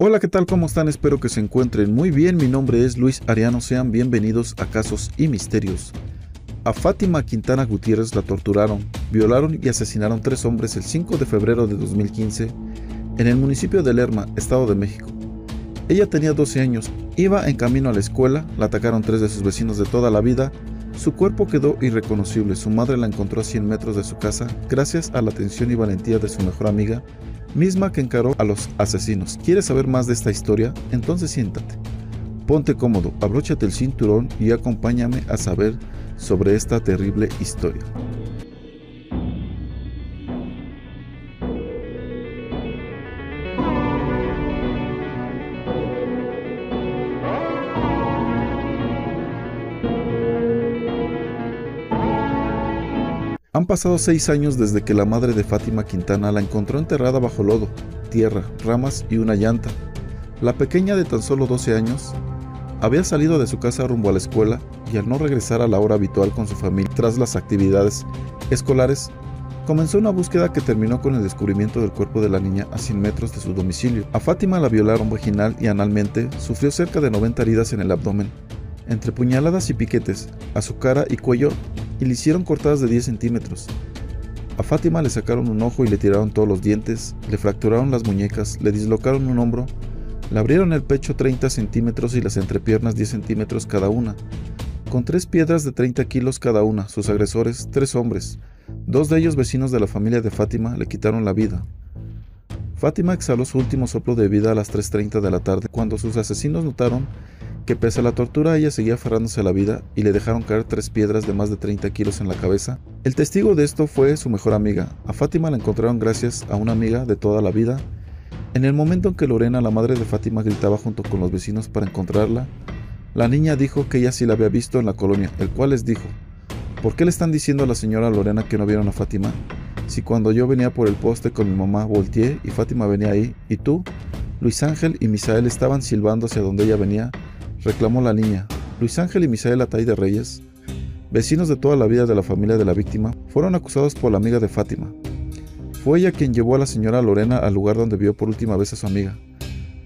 Hola, ¿qué tal? ¿Cómo están? Espero que se encuentren muy bien. Mi nombre es Luis Ariano. Sean bienvenidos a Casos y Misterios. A Fátima Quintana Gutiérrez la torturaron, violaron y asesinaron tres hombres el 5 de febrero de 2015 en el municipio de Lerma, Estado de México. Ella tenía 12 años, iba en camino a la escuela, la atacaron tres de sus vecinos de toda la vida, su cuerpo quedó irreconocible, su madre la encontró a 100 metros de su casa gracias a la atención y valentía de su mejor amiga, misma que encaró a los asesinos. ¿Quieres saber más de esta historia? Entonces siéntate. Ponte cómodo, abróchate el cinturón y acompáñame a saber sobre esta terrible historia. Han pasado seis años desde que la madre de Fátima Quintana la encontró enterrada bajo lodo, tierra, ramas y una llanta. La pequeña de tan solo 12 años había salido de su casa rumbo a la escuela y al no regresar a la hora habitual con su familia tras las actividades escolares, comenzó una búsqueda que terminó con el descubrimiento del cuerpo de la niña a 100 metros de su domicilio. A Fátima la violaron vaginal y analmente, sufrió cerca de 90 heridas en el abdomen, entre puñaladas y piquetes, a su cara y cuello y le hicieron cortadas de 10 centímetros. A Fátima le sacaron un ojo y le tiraron todos los dientes, le fracturaron las muñecas, le dislocaron un hombro, le abrieron el pecho 30 centímetros y las entrepiernas 10 centímetros cada una. Con tres piedras de 30 kilos cada una, sus agresores, tres hombres, dos de ellos vecinos de la familia de Fátima, le quitaron la vida. Fátima exhaló su último soplo de vida a las 3.30 de la tarde cuando sus asesinos notaron que pese a la tortura ella seguía aferrándose a la vida y le dejaron caer tres piedras de más de 30 kilos en la cabeza. El testigo de esto fue su mejor amiga. A Fátima la encontraron gracias a una amiga de toda la vida. En el momento en que Lorena, la madre de Fátima, gritaba junto con los vecinos para encontrarla, la niña dijo que ella sí la había visto en la colonia, el cual les dijo, ¿por qué le están diciendo a la señora Lorena que no vieron a Fátima? Si cuando yo venía por el poste con mi mamá volteé y Fátima venía ahí, y tú, Luis Ángel y Misael estaban silbando hacia donde ella venía, reclamó la niña. Luis Ángel y Misael Atay de Reyes, vecinos de toda la vida de la familia de la víctima, fueron acusados por la amiga de Fátima. Fue ella quien llevó a la señora Lorena al lugar donde vio por última vez a su amiga.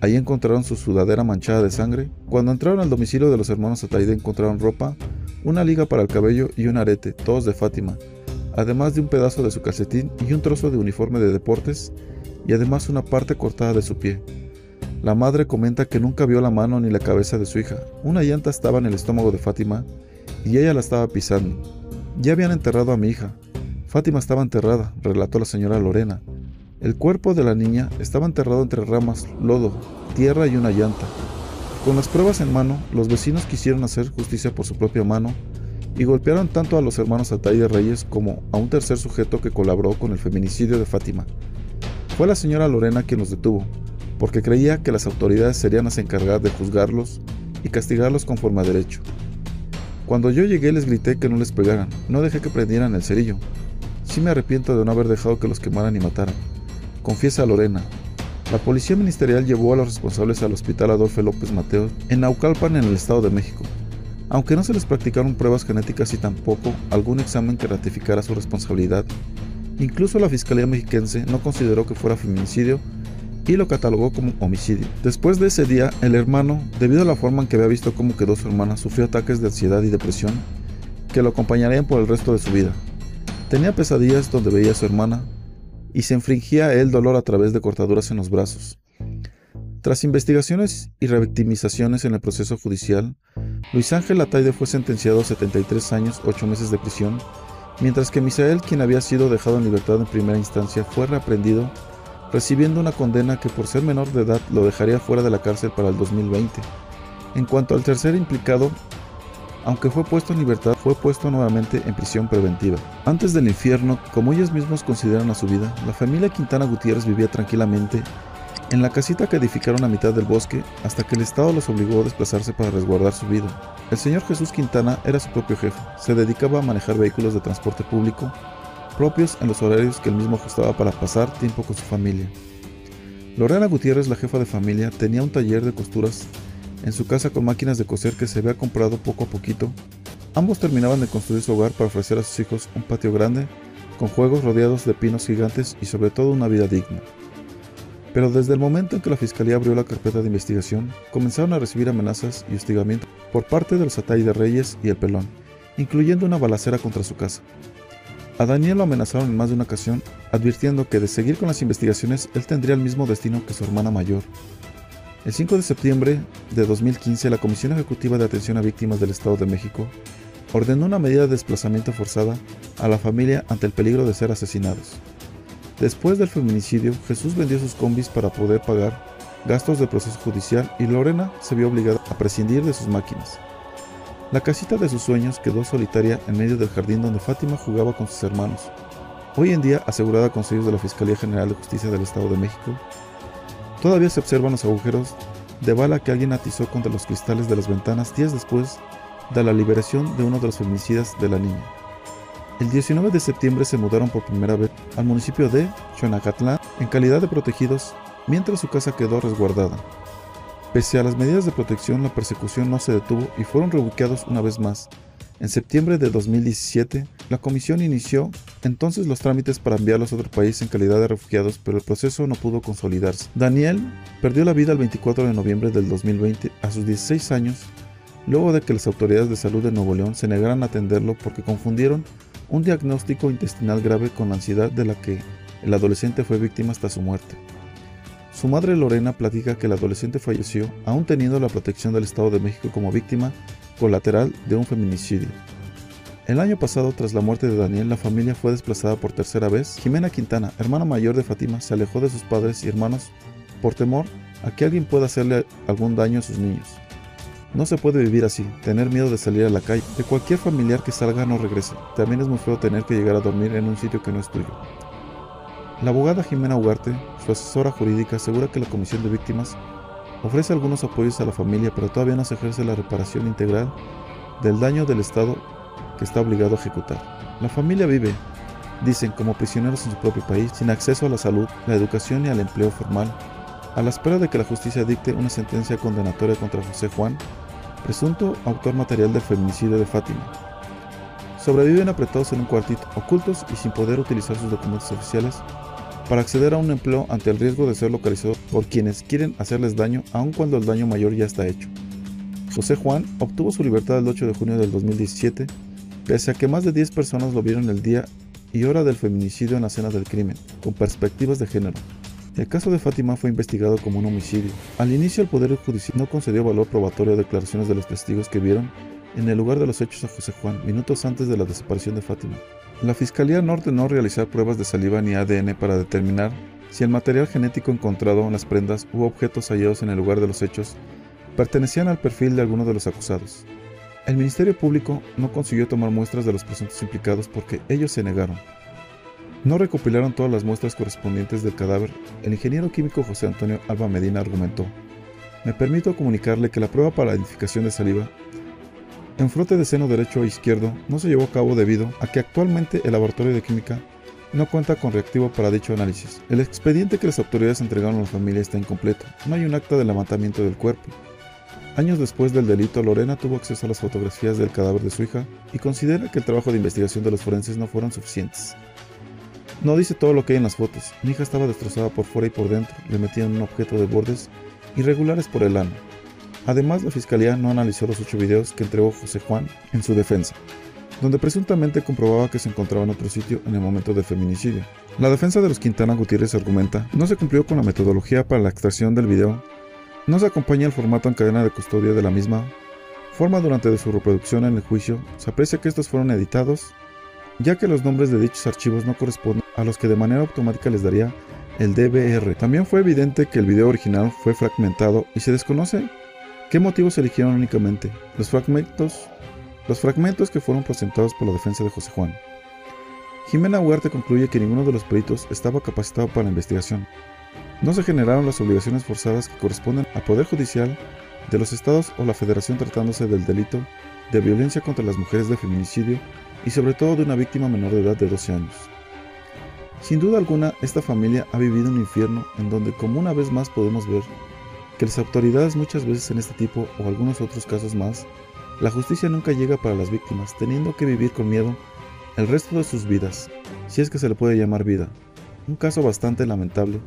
Ahí encontraron su sudadera manchada de sangre. Cuando entraron al domicilio de los hermanos Ataide encontraron ropa, una liga para el cabello y un arete, todos de Fátima, además de un pedazo de su calcetín y un trozo de uniforme de deportes, y además una parte cortada de su pie. La madre comenta que nunca vio la mano ni la cabeza de su hija. Una llanta estaba en el estómago de Fátima y ella la estaba pisando. Ya habían enterrado a mi hija. Fátima estaba enterrada, relató la señora Lorena. El cuerpo de la niña estaba enterrado entre ramas, lodo, tierra y una llanta. Con las pruebas en mano, los vecinos quisieron hacer justicia por su propia mano y golpearon tanto a los hermanos Atay de Reyes como a un tercer sujeto que colaboró con el feminicidio de Fátima. Fue la señora Lorena quien los detuvo, porque creía que las autoridades serían las encargadas de juzgarlos y castigarlos conforme a derecho. Cuando yo llegué les grité que no les pegaran, no dejé que prendieran el cerillo. Sí me arrepiento de no haber dejado que los quemaran y mataran. Confiesa Lorena. La policía ministerial llevó a los responsables al hospital Adolfo López Mateos en Naucalpan en el Estado de México. Aunque no se les practicaron pruebas genéticas y tampoco algún examen que ratificara su responsabilidad, incluso la Fiscalía Mexiquense no consideró que fuera feminicidio y lo catalogó como homicidio. Después de ese día, el hermano, debido a la forma en que había visto cómo quedó su hermana, sufrió ataques de ansiedad y depresión que lo acompañarían por el resto de su vida. Tenía pesadillas donde veía a su hermana y se infringía él dolor a través de cortaduras en los brazos. Tras investigaciones y revictimizaciones en el proceso judicial, Luis Ángel Ataide fue sentenciado a 73 años, 8 meses de prisión, mientras que Misael, quien había sido dejado en libertad en primera instancia, fue reaprendido recibiendo una condena que por ser menor de edad lo dejaría fuera de la cárcel para el 2020. En cuanto al tercer implicado, aunque fue puesto en libertad, fue puesto nuevamente en prisión preventiva. Antes del infierno, como ellos mismos consideran a su vida, la familia Quintana Gutiérrez vivía tranquilamente en la casita que edificaron a mitad del bosque hasta que el Estado los obligó a desplazarse para resguardar su vida. El señor Jesús Quintana era su propio jefe, se dedicaba a manejar vehículos de transporte público propios en los horarios que él mismo ajustaba para pasar tiempo con su familia. Lorena Gutiérrez, la jefa de familia, tenía un taller de costuras en su casa con máquinas de coser que se había comprado poco a poquito. Ambos terminaban de construir su hogar para ofrecer a sus hijos un patio grande, con juegos rodeados de pinos gigantes y sobre todo una vida digna. Pero desde el momento en que la fiscalía abrió la carpeta de investigación, comenzaron a recibir amenazas y hostigamiento por parte de los Atay de Reyes y el Pelón, incluyendo una balacera contra su casa. A Daniel lo amenazaron en más de una ocasión, advirtiendo que de seguir con las investigaciones él tendría el mismo destino que su hermana mayor. El 5 de septiembre de 2015, la Comisión Ejecutiva de Atención a Víctimas del Estado de México ordenó una medida de desplazamiento forzada a la familia ante el peligro de ser asesinados. Después del feminicidio, Jesús vendió sus combis para poder pagar gastos de proceso judicial y Lorena se vio obligada a prescindir de sus máquinas. La casita de sus sueños quedó solitaria en medio del jardín donde Fátima jugaba con sus hermanos. Hoy en día asegurada con sellos de la Fiscalía General de Justicia del Estado de México, todavía se observan los agujeros de bala que alguien atizó contra los cristales de las ventanas días después de la liberación de uno de los feminicidas de la niña. El 19 de septiembre se mudaron por primera vez al municipio de Xonacatlán en calidad de protegidos, mientras su casa quedó resguardada. Pese a las medidas de protección, la persecución no se detuvo y fueron reubicados una vez más. En septiembre de 2017, la comisión inició entonces los trámites para enviarlos a otro país en calidad de refugiados, pero el proceso no pudo consolidarse. Daniel perdió la vida el 24 de noviembre del 2020 a sus 16 años, luego de que las autoridades de salud de Nuevo León se negaran a atenderlo porque confundieron un diagnóstico intestinal grave con ansiedad de la que el adolescente fue víctima hasta su muerte. Su madre Lorena platica que el adolescente falleció aún teniendo la protección del Estado de México como víctima colateral de un feminicidio. El año pasado, tras la muerte de Daniel, la familia fue desplazada por tercera vez. Jimena Quintana, hermana mayor de Fatima, se alejó de sus padres y hermanos por temor a que alguien pueda hacerle algún daño a sus niños. No se puede vivir así, tener miedo de salir a la calle. De cualquier familiar que salga no regrese. También es muy feo tener que llegar a dormir en un sitio que no es tuyo. La abogada Jimena Ugarte, su asesora jurídica, asegura que la Comisión de Víctimas ofrece algunos apoyos a la familia, pero todavía no se ejerce la reparación integral del daño del Estado que está obligado a ejecutar. La familia vive, dicen, como prisioneros en su propio país, sin acceso a la salud, la educación y al empleo formal, a la espera de que la justicia dicte una sentencia condenatoria contra José Juan, presunto autor material del feminicidio de Fátima. Sobreviven apretados en un cuartito, ocultos y sin poder utilizar sus documentos oficiales para acceder a un empleo ante el riesgo de ser localizados por quienes quieren hacerles daño aun cuando el daño mayor ya está hecho. José Juan obtuvo su libertad el 8 de junio del 2017, pese a que más de 10 personas lo vieron el día y hora del feminicidio en la escena del crimen, con perspectivas de género. El caso de Fátima fue investigado como un homicidio. Al inicio el Poder Judicial no concedió valor probatorio a declaraciones de los testigos que vieron en el lugar de los hechos a José Juan, minutos antes de la desaparición de Fátima. La Fiscalía no ordenó realizar pruebas de saliva ni ADN para determinar si el material genético encontrado en las prendas u objetos hallados en el lugar de los hechos pertenecían al perfil de alguno de los acusados. El Ministerio Público no consiguió tomar muestras de los presuntos implicados porque ellos se negaron. No recopilaron todas las muestras correspondientes del cadáver. El ingeniero químico José Antonio Alba Medina argumentó, me permito comunicarle que la prueba para la identificación de saliva en frote de seno derecho e izquierdo no se llevó a cabo debido a que actualmente el laboratorio de química no cuenta con reactivo para dicho análisis. El expediente que las autoridades entregaron a la familia está incompleto. No hay un acta de levantamiento del cuerpo. Años después del delito, Lorena tuvo acceso a las fotografías del cadáver de su hija y considera que el trabajo de investigación de los forenses no fueron suficientes. No dice todo lo que hay en las fotos. Mi hija estaba destrozada por fuera y por dentro, le metían un objeto de bordes irregulares por el ano. Además, la fiscalía no analizó los ocho videos que entregó José Juan en su defensa, donde presuntamente comprobaba que se encontraba en otro sitio en el momento del feminicidio. La defensa de los Quintana Gutiérrez argumenta no se cumplió con la metodología para la extracción del video, no se acompaña el formato en cadena de custodia de la misma, forma durante su reproducción en el juicio, se aprecia que estos fueron editados ya que los nombres de dichos archivos no corresponden a los que de manera automática les daría el DVR. También fue evidente que el video original fue fragmentado y se desconoce qué motivos eligieron únicamente. Los fragmentos, los fragmentos que fueron presentados por la defensa de José Juan. Jimena Huarte concluye que ninguno de los peritos estaba capacitado para la investigación. No se generaron las obligaciones forzadas que corresponden al Poder Judicial de los estados o la Federación tratándose del delito de violencia contra las mujeres de feminicidio y sobre todo de una víctima menor de edad de 12 años. Sin duda alguna, esta familia ha vivido un infierno en donde como una vez más podemos ver que las autoridades muchas veces en este tipo o algunos otros casos más, la justicia nunca llega para las víctimas, teniendo que vivir con miedo el resto de sus vidas, si es que se le puede llamar vida. Un caso bastante lamentable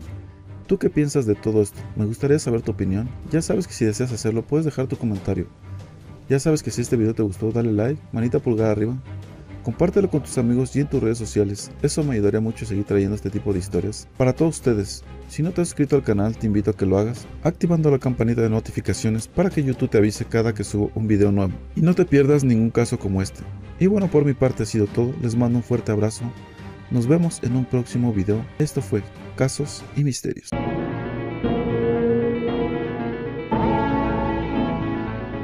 ¿Tú qué piensas de todo esto? Me gustaría saber tu opinión. Ya sabes que si deseas hacerlo puedes dejar tu comentario. Ya sabes que si este video te gustó dale like, manita pulgar arriba. Compártelo con tus amigos y en tus redes sociales, eso me ayudaría mucho a seguir trayendo este tipo de historias. Para todos ustedes, si no te has suscrito al canal te invito a que lo hagas, activando la campanita de notificaciones para que YouTube te avise cada que subo un video nuevo y no te pierdas ningún caso como este. Y bueno, por mi parte ha sido todo, les mando un fuerte abrazo, nos vemos en un próximo video, esto fue Casos y Misterios.